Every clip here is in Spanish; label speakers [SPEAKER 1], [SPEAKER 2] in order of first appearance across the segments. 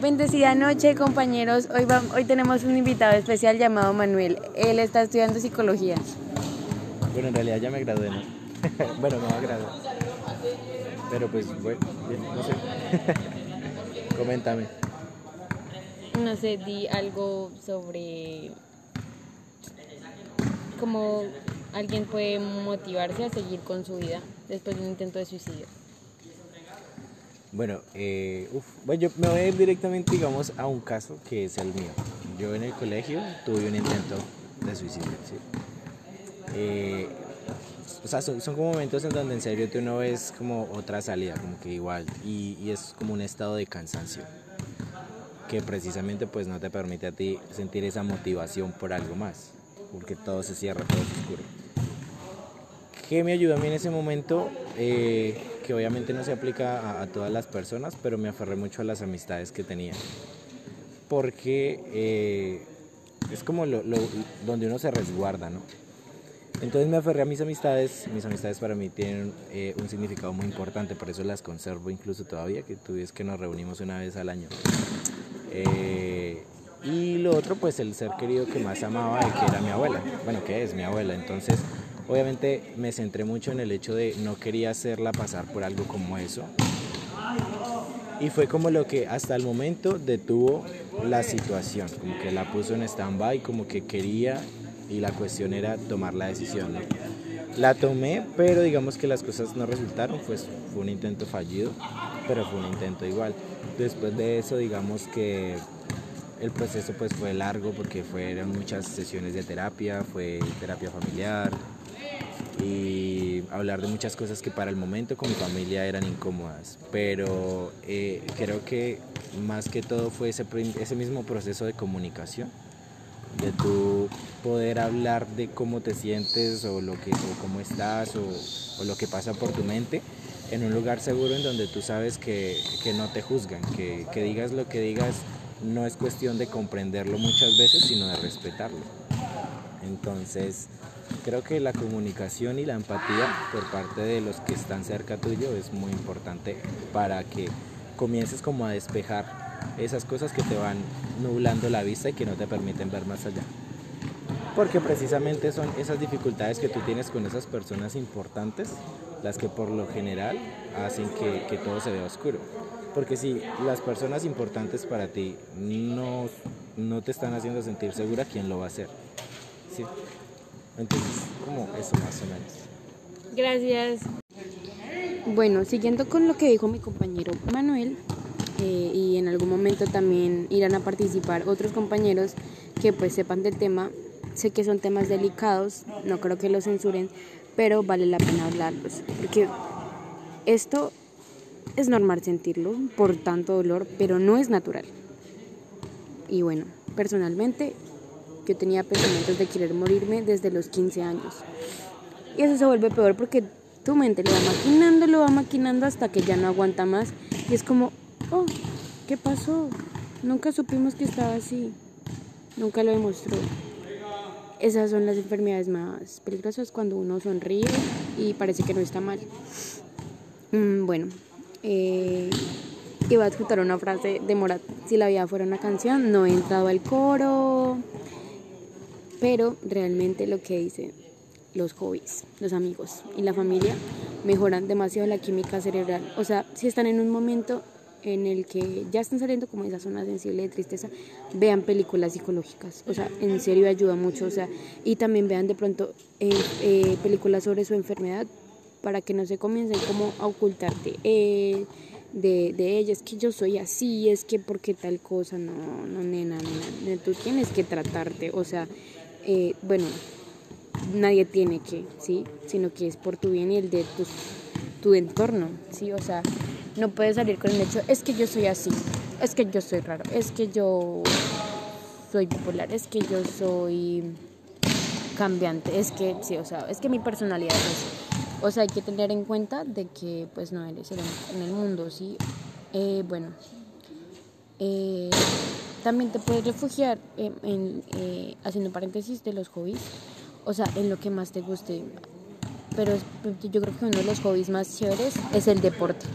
[SPEAKER 1] Bendecida noche, compañeros. Hoy, hoy tenemos un invitado especial llamado Manuel. Él está estudiando psicología.
[SPEAKER 2] Bueno, en realidad ya me gradué, ¿no? bueno, me va a graduar. Pero pues, bueno, no sé. Coméntame.
[SPEAKER 1] No sé, di algo sobre cómo alguien puede motivarse a seguir con su vida después de un intento de suicidio.
[SPEAKER 2] Bueno, eh, bueno, yo me voy a ir directamente, digamos, a un caso que es el mío. Yo en el colegio tuve un intento de suicidio, ¿sí? Eh, o sea, son, como momentos en donde en serio tú no ves como otra salida, como que igual, y, y, es como un estado de cansancio, que precisamente pues no te permite a ti sentir esa motivación por algo más, porque todo se cierra, todo se oscuro. ¿Qué me ayudó a mí en ese momento? Eh, que obviamente no se aplica a, todas las personas, pero me aferré mucho a las amistades que tenía. Porque eh, es como donde uno se resguarda, ¿no? Entonces me aferré a mis amistades, mis amistades para mí tienen eh, un significado muy importante, por eso las conservo incluso todavía, que tú ves que nos reunimos una vez al año. Eh, y lo otro, pues el ser querido que más amaba que era mi abuela, bueno, que es mi abuela, entonces Obviamente me centré mucho en el hecho de no quería hacerla pasar por algo como eso. Y fue como lo que hasta el momento detuvo la situación, como que la puso en stand-by, como que quería y la cuestión era tomar la decisión. La tomé, pero digamos que las cosas no resultaron, pues fue un intento fallido, pero fue un intento igual. Después de eso, digamos que el proceso pues fue largo porque fueron muchas sesiones de terapia, fue terapia familiar, y hablar de muchas cosas que para el momento con mi familia eran incómodas. Pero eh, creo que más que todo fue ese, ese mismo proceso de comunicación, de tu poder hablar de cómo te sientes o, lo que, o cómo estás o, o, lo que pasa por tu mente en un lugar seguro en donde tú sabes que, que no te juzgan, que, que digas lo que digas no es cuestión de comprenderlo muchas veces, sino de respetarlo. Entonces, Creo que la comunicación y la empatía por parte de los que están cerca tuyo es muy importante para que comiences como a despejar esas cosas que te van nublando la vista y que no te permiten ver más allá. Porque precisamente son esas dificultades que tú tienes con esas personas importantes las que por lo general hacen que, todo se vea oscuro. Porque si las personas importantes para ti no, no te están haciendo sentir segura, ¿quién lo va a hacer? ¿Sí? Entonces, como eso más o menos.
[SPEAKER 1] Gracias. Bueno, siguiendo con lo que dijo mi compañero Manuel, eh, y en algún momento también irán a participar otros compañeros que pues sepan del tema. Sé que son temas delicados, no creo que lo censuren, pero vale la pena hablarlos, porque esto es normal sentirlo por tanto dolor, pero no es natural. Y bueno, personalmente yo tenía pensamientos de querer morirme desde los 15 años. Y eso se vuelve peor porque tu mente lo va maquinando, lo va maquinando hasta que ya no aguanta más. Y es como, oh, ¿qué pasó? Nunca supimos que estaba así. Nunca lo demostró. Esas son las enfermedades más peligrosas cuando uno sonríe y parece que no está mal. Mm, bueno, eh, iba a escuchar una frase de Morat. Si la vida fuera una canción, no he entrado al coro pero realmente lo que dicen los hobbies, los amigos y la familia mejoran demasiado la química cerebral. O sea, si están en un momento en el que ya están saliendo como esa zona sensible de tristeza, vean películas psicológicas. O sea, en serio ayuda mucho. O sea, y también vean de pronto eh, eh, películas sobre su enfermedad para que no se comiencen como a ocultarte eh, de, de ella. Es que yo soy así, es que porque tal cosa. No, no, nena, nena. Tú tienes que tratarte. O sea, eh, bueno, nadie tiene que, ¿sí? Sino que es por tu bien y el de tu, tu entorno, ¿sí? O sea, no puedes salir con el hecho, es que yo soy así, es que yo soy raro, es que yo soy bipolar, es que yo soy cambiante, es que, sí, o sea, es que mi personalidad es así. O sea, hay que tener en cuenta de que pues no eres el en el mundo, ¿sí? Eh, bueno, eh, también te puedes refugiar en, eh, haciendo paréntesis de los hobbies, o sea, en lo que más te guste. Pero yo creo que uno de los hobbies más chéveres es el deporte,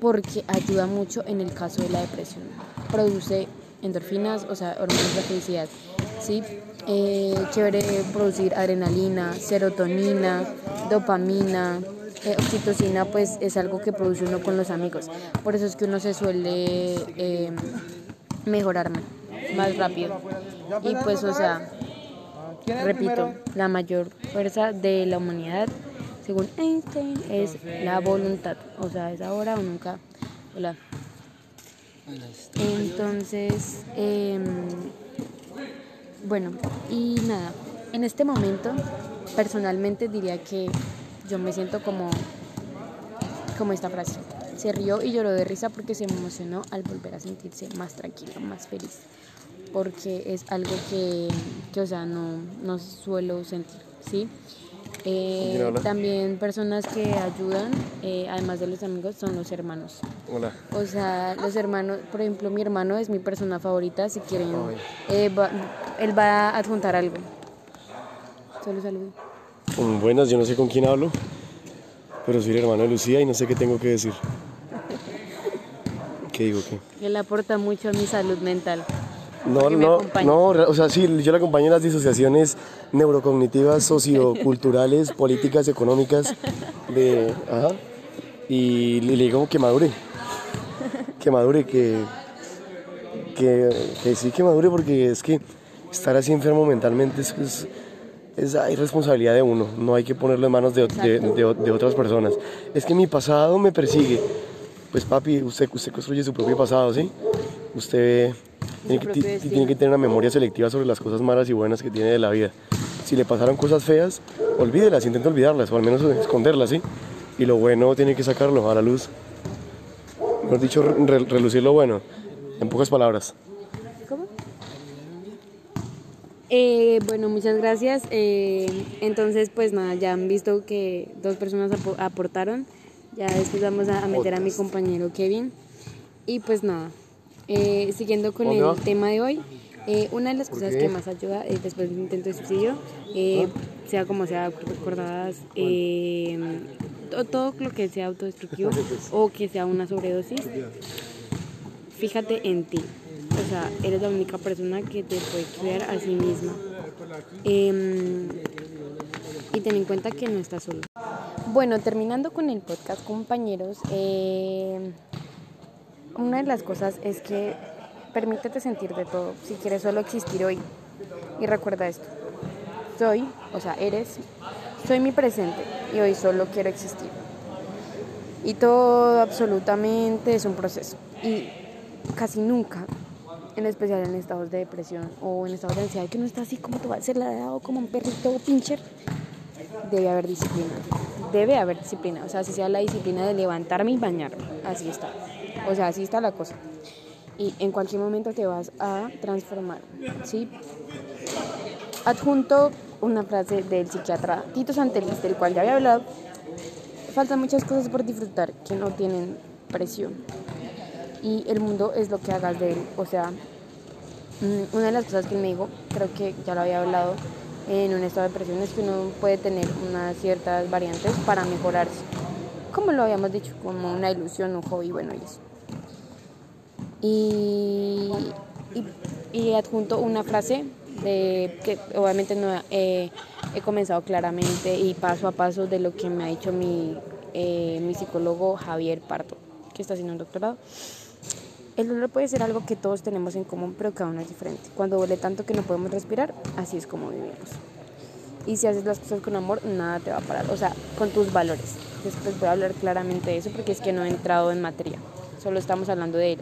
[SPEAKER 1] porque ayuda mucho en el caso de la depresión. produce endorfinas, o sea, hormonas de felicidad, ¿sí? Eh, chévere producir adrenalina, serotonina, dopamina, eh, oxitocina, pues es algo que produce uno con los amigos. Por eso es que uno se suele mejorar más rápido. Y pues, o sea, repito, la mayor fuerza de la humanidad, según Einstein, es la voluntad. O sea, es ahora o nunca. Hola. Entonces, em, bueno, y nada, en este momento personalmente diría que yo me siento como, como esta frase. Se rió y lloró de risa porque se emocionó al volver a sentirse más tranquilo, más feliz. Porque es algo que, que o sea, no, no suelo sentir, ¿sí? Eh, también personas que ayudan, eh, además de los amigos, son los hermanos.
[SPEAKER 3] Hola.
[SPEAKER 1] O sea, los hermanos, por ejemplo, mi hermano es mi persona favorita. Si quieren, eh, él va a adjuntar algo. Solo saludo.
[SPEAKER 3] Mm, buenas, yo no sé con quién hablo, pero soy el hermano de Lucía y no sé qué tengo que decir. ¿Qué digo qué?
[SPEAKER 1] Él aporta mucho a mi salud mental.
[SPEAKER 3] No, no, no, o sea, sí, yo le acompaño en las disociaciones neurocognitivas, socioculturales, políticas, económicas, de, ajá, y le, digo que madure, que madure, que, que, que, sí que madure, porque es que estar así enfermo mentalmente es, es, es hay responsabilidad de uno, no hay que ponerlo en manos de, de, de, otras personas. Es que mi pasado me persigue, pues papi, usted, usted construye su propio pasado, ¿sí? Usted tiene que, tiene que, tener una memoria selectiva sobre las cosas malas y buenas que tiene de la vida. Si le pasaron cosas feas, olvídelas, intenta olvidarlas o al menos esconderlas, ¿sí? Y lo bueno tiene que sacarlo a la luz. Mejor dicho, relucir lo bueno, en pocas palabras.
[SPEAKER 1] ¿Cómo? Eh, bueno, muchas gracias. Eh, entonces, pues nada, ya han visto que dos personas aportaron. Ya después vamos a meter a mi compañero Kevin. Y pues nada, eh, siguiendo con el tema de hoy, eh, una de las cosas que más ayuda eh, después del intento de suicidio, eh, sea como sea, recordadas, todo lo que sea autodestructivo o que sea una sobredosis, fíjate en ti. O sea, eres la única persona que te puede cuidar a sí misma. Em, y ten en cuenta que no estás solo. Bueno, terminando con el podcast, compañeros, una de las cosas es que permítete sentir de todo, si quieres solo existir hoy. Y recuerda esto, soy, o sea, eres, soy mi presente y hoy solo quiero existir. Y todo absolutamente es un proceso. Y casi nunca, en especial en estados de depresión o en estados de ansiedad, que no está así como tú vas a ser dado como un perrito pincher, debe haber disciplina. Debe haber disciplina. O sea, si sea la disciplina de levantarme y bañarme. Así está. O sea, así está la cosa. Y en cualquier momento te vas a transformar, ¿sí? Adjunto una frase del psiquiatra Tito Santelis, del cual ya había hablado. Faltan muchas cosas por disfrutar que no tienen precio. Y el mundo es lo que hagas de él. O sea, mm, una de las cosas que me dijo, creo que ya lo había hablado en un estado de depresión, es que uno puede tener unas ciertas variantes para mejorarse. Como lo habíamos dicho, como una ilusión, un hobby, bueno, y eso y, adjunto una frase que obviamente no he comenzado claramente y paso a paso de lo que me ha dicho mi, eh, mi psicólogo Javier Parto, que está haciendo un doctorado. El dolor puede ser algo que todos tenemos en común, pero cada uno es diferente. Cuando duele tanto que no podemos respirar, así es como vivimos. Y si haces las cosas con amor, nada te va a parar. O sea, con tus valores. Después voy a hablar claramente de eso porque es que no he entrado en materia. Solo estamos hablando de él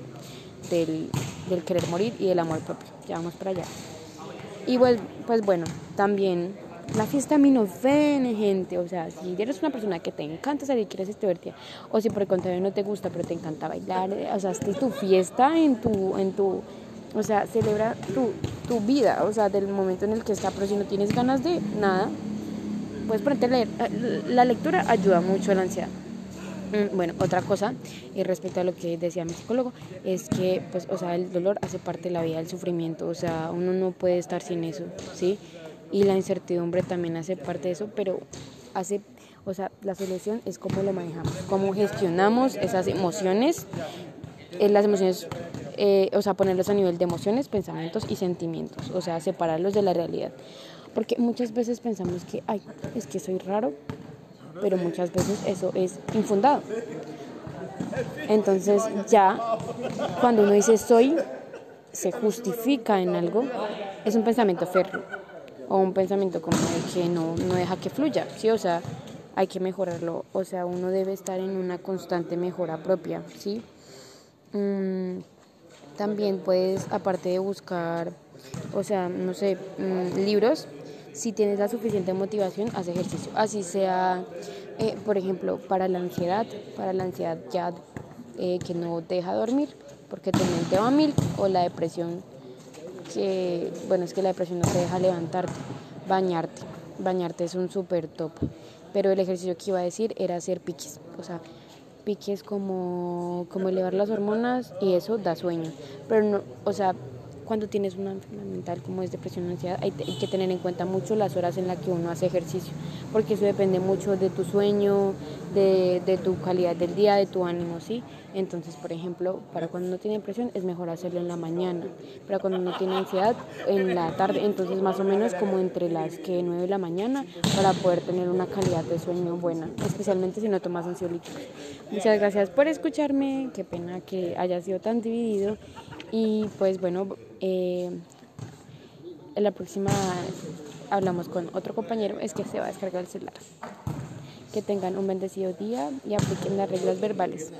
[SPEAKER 1] del, querer morir y del amor propio. Ya vamos para allá. Y pues bueno, también la fiesta a mí no ven, gente. O sea, si eres una persona que te encanta salir, quieres divertir, o si por el contrario no te gusta, pero te encanta bailar, o sea, es tu fiesta en tu, en tu, o sea, celebra tu, tu vida, o sea, del momento en el que está, pero si no tienes ganas de nada, puedes ponerte a leer. La lectura ayuda mucho a la ansiedad. Mm, bueno, otra cosa, y respecto a lo que decía mi psicólogo, es que, pues, o sea, el dolor hace parte de la vida, del sufrimiento, o sea, uno no puede estar sin eso, ¿sí? Y la incertidumbre también hace parte de eso, pero hace, o sea, la solución es cómo lo manejamos, cómo gestionamos esas emociones, eh, las emociones eh, o sea, ponerlos a nivel de emociones, pensamientos y sentimientos, o sea, separarlos de la realidad. Porque muchas veces pensamos que, ay, es que soy raro, pero muchas veces eso es infundado. Entonces ya cuando uno dice soy, se justifica en algo, es un pensamiento férreo o un pensamiento como de que no, no deja que fluya, ¿sí? O sea, hay que mejorarlo, o sea, uno debe estar en una constante mejora propia, ¿sí? Mm, también puedes, aparte de buscar, o sea, no sé, mm, libros, si tienes la suficiente motivación, haz ejercicio. Así sea, eh, por ejemplo, para la ansiedad, para la ansiedad ya eh, que no deja dormir porque tu mente va a mil, o la depresión que, bueno, es que la depresión no te deja levantarte, bañarte. Bañarte es un súper top. Pero el ejercicio que iba a decir era hacer piques. O sea, piques como, como elevar las hormonas y eso da sueño. Pero no, o sea, cuando tienes una enfermedad mental como es depresión o ansiedad, hay, que tener en cuenta mucho las horas en las que uno hace ejercicio, porque eso depende mucho de tu sueño, de, de tu calidad del día, de tu ánimo, ¿sí? Entonces, por ejemplo, para cuando uno tiene depresión es mejor hacerlo en la mañana, para cuando uno tiene ansiedad en la tarde, entonces más o menos como entre las que 9 de la mañana para poder tener una calidad de sueño buena, especialmente si no tomas ansiolíticos. Muchas gracias por escucharme, qué pena que haya sido tan dividido y pues bueno, eh, en la próxima hablamos con otro compañero, es que se va a descargar el celular. Que tengan un bendecido día y apliquen las reglas verbales.